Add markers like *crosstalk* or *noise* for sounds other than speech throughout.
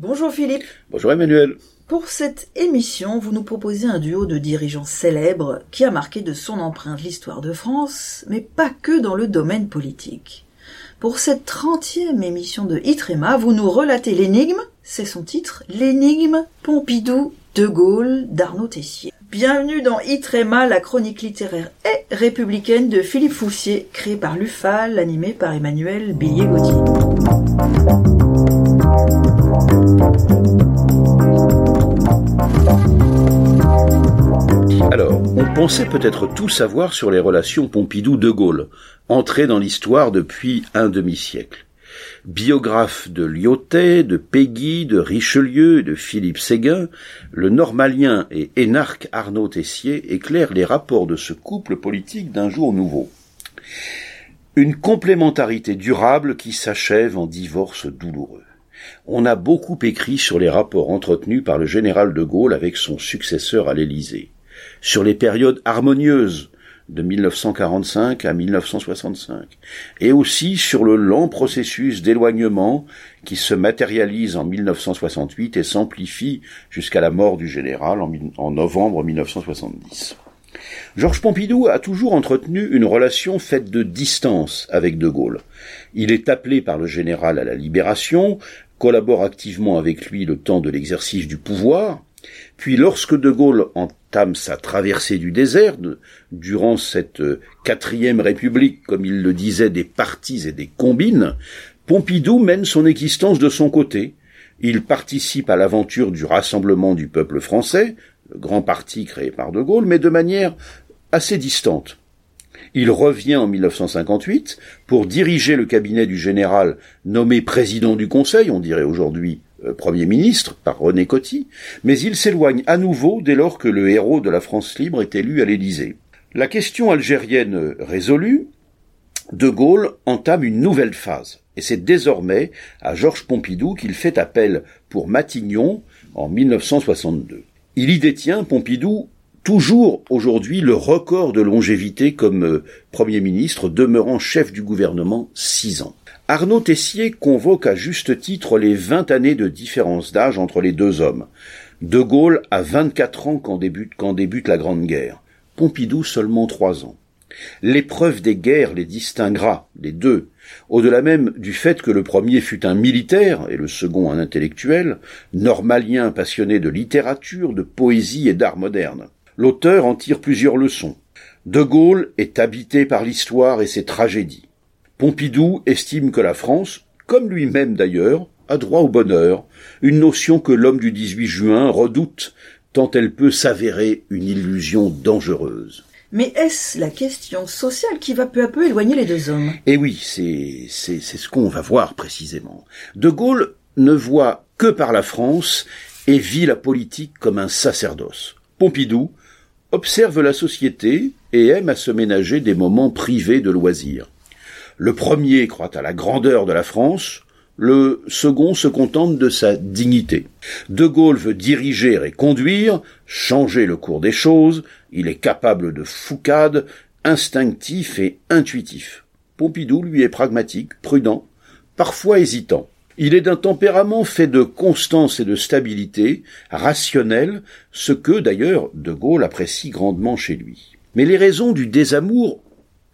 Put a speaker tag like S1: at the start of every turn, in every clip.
S1: Bonjour Philippe.
S2: Bonjour Emmanuel.
S1: Pour cette émission, vous nous proposez un duo de dirigeants célèbres qui a marqué de son empreinte l'histoire de France, mais pas que dans le domaine politique. Pour cette trentième émission de Itrema, vous nous relatez l'énigme, c'est son titre, l'énigme Pompidou de Gaulle d'Arnaud Tessier. Bienvenue dans Itrema, la chronique littéraire et républicaine de Philippe Foussier, créée par l'UFAL, animée par Emmanuel Billier-Gauthier.
S2: Alors, on pensait peut-être tout savoir sur les relations Pompidou-De Gaulle, entrées dans l'histoire depuis un demi-siècle. Biographe de Lyotet, de Péguy, de Richelieu et de Philippe Séguin, le normalien et énarque Arnaud Tessier éclaire les rapports de ce couple politique d'un jour nouveau. Une complémentarité durable qui s'achève en divorce douloureux. On a beaucoup écrit sur les rapports entretenus par le général de Gaulle avec son successeur à l'Élysée, sur les périodes harmonieuses de 1945 à 1965, et aussi sur le lent processus d'éloignement qui se matérialise en 1968 et s'amplifie jusqu'à la mort du général en, novembre 1970. Georges Pompidou a toujours entretenu une relation faite de distance avec De Gaulle. Il est appelé par le général à la libération, collabore activement avec lui le temps de l'exercice du pouvoir, puis lorsque De Gaulle entame sa traversée du désert, durant cette euh, quatrième république, comme il le disait, des partis et des combines, Pompidou mène son existence de son côté. Il participe à l'aventure du rassemblement du peuple français, grand parti créé par De Gaulle, mais de manière assez distante. Il revient en 1958 pour diriger le cabinet du général nommé président du Conseil, on dirait aujourd'hui euh, Premier ministre, par René Coty, mais il s'éloigne à nouveau dès lors que le héros de la France libre est élu à l'Élysée. La question algérienne résolue, De Gaulle entame une nouvelle phase, et c'est désormais à Georges Pompidou qu'il fait appel pour Matignon en 1962. Il y détient, Pompidou, toujours aujourd'hui le record de longévité comme euh, Premier ministre, demeurant chef du gouvernement six ans. Arnaud Tessier convoque à juste titre les vingt années de différence d'âge entre les deux hommes. De Gaulle a vingt-quatre ans quand débute, quand débute la Grande Guerre. Pompidou seulement trois ans. L'épreuve des guerres les distinguera, les deux, au-delà même du fait que le premier fut un militaire et le second un intellectuel, normalien passionné de littérature, de poésie et d'art moderne. L'auteur en tire plusieurs leçons. De Gaulle est habité par l'histoire et ses tragédies. Pompidou estime que la France, comme lui-même d'ailleurs, a droit au bonheur, une notion que l'homme du 18 juin redoute tant elle peut s'avérer une illusion dangereuse.
S1: Mais est-ce la question sociale qui va peu à peu éloigner les deux hommes?
S2: Eh oui, c'est, c'est, c'est ce qu'on va voir précisément. De Gaulle ne voit que par la France et vit la politique comme un sacerdoce. Pompidou observe la société et aime à se ménager des moments privés de loisirs. Le premier croit à la grandeur de la France, le second se contente de sa dignité. De Gaulle veut diriger et conduire, changer le cours des choses, il est capable de foucade, instinctif et intuitif. Pompidou, lui, est pragmatique, prudent, parfois hésitant. Il est d'un tempérament fait de constance et de stabilité, rationnel, ce que, d'ailleurs, De Gaulle apprécie grandement chez lui. Mais les raisons du désamour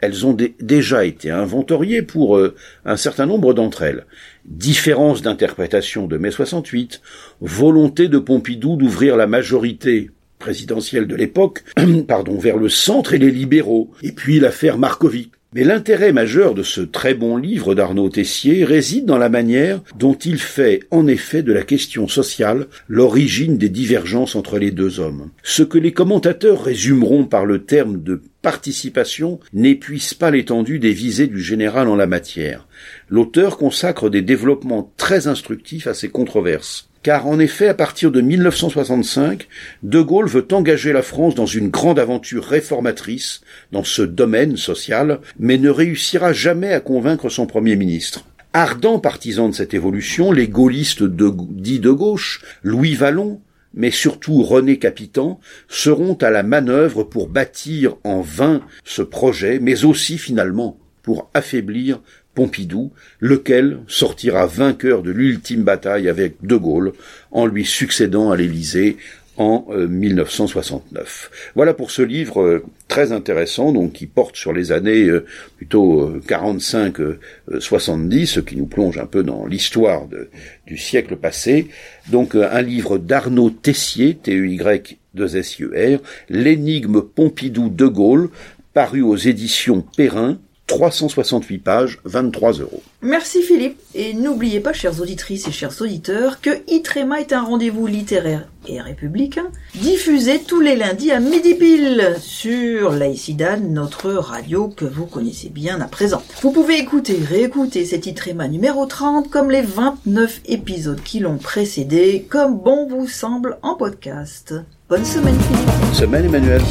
S2: elles ont déjà été inventoriées pour euh, un certain nombre d'entre elles. Différence d'interprétation de mai 68, volonté de Pompidou d'ouvrir la majorité présidentielle de l'époque, *clears throat* pardon, vers le centre et les libéraux, et puis l'affaire Markovic. Mais l'intérêt majeur de ce très bon livre d'Arnaud Tessier réside dans la manière dont il fait en effet de la question sociale l'origine des divergences entre les deux hommes. Ce que les commentateurs résumeront par le terme de participation n'épuise pas l'étendue des visées du général en la matière. L'auteur consacre des développements très instructifs à ces controverses car en effet, à partir de 1965, De Gaulle veut engager la France dans une grande aventure réformatrice dans ce domaine social, mais ne réussira jamais à convaincre son Premier ministre. Ardent partisan de cette évolution, les gaullistes dits de gauche, Louis Vallon, mais surtout René Capitan, seront à la manœuvre pour bâtir en vain ce projet, mais aussi finalement pour affaiblir Pompidou, lequel sortira vainqueur de l'ultime bataille avec De Gaulle en lui succédant à l'Élysée en 1969. Euh, voilà pour ce livre euh, très intéressant, donc qui porte sur les années euh, plutôt 45-70, ce qui nous plonge un peu dans l'histoire du siècle passé. Donc un livre d'Arnaud Tessier, T-E-Y 2 s u r L'énigme Pompidou de Gaulle, paru aux éditions Perrin, 368 pages, 23 euros.
S1: Merci Philippe. Et n'oubliez pas, chères auditrices et chers auditeurs, que Itrema est un rendez-vous littéraire et républicain, diffusé tous les lundis à midi pile sur Laïcidad, notre radio que vous connaissez bien à présent. Vous pouvez écouter, réécouter cet Itrema numéro 30 comme les 29 épisodes qui l'ont précédé, comme bon vous semble en podcast. Bonne semaine Philippe.
S2: Bonne semaine Emmanuel.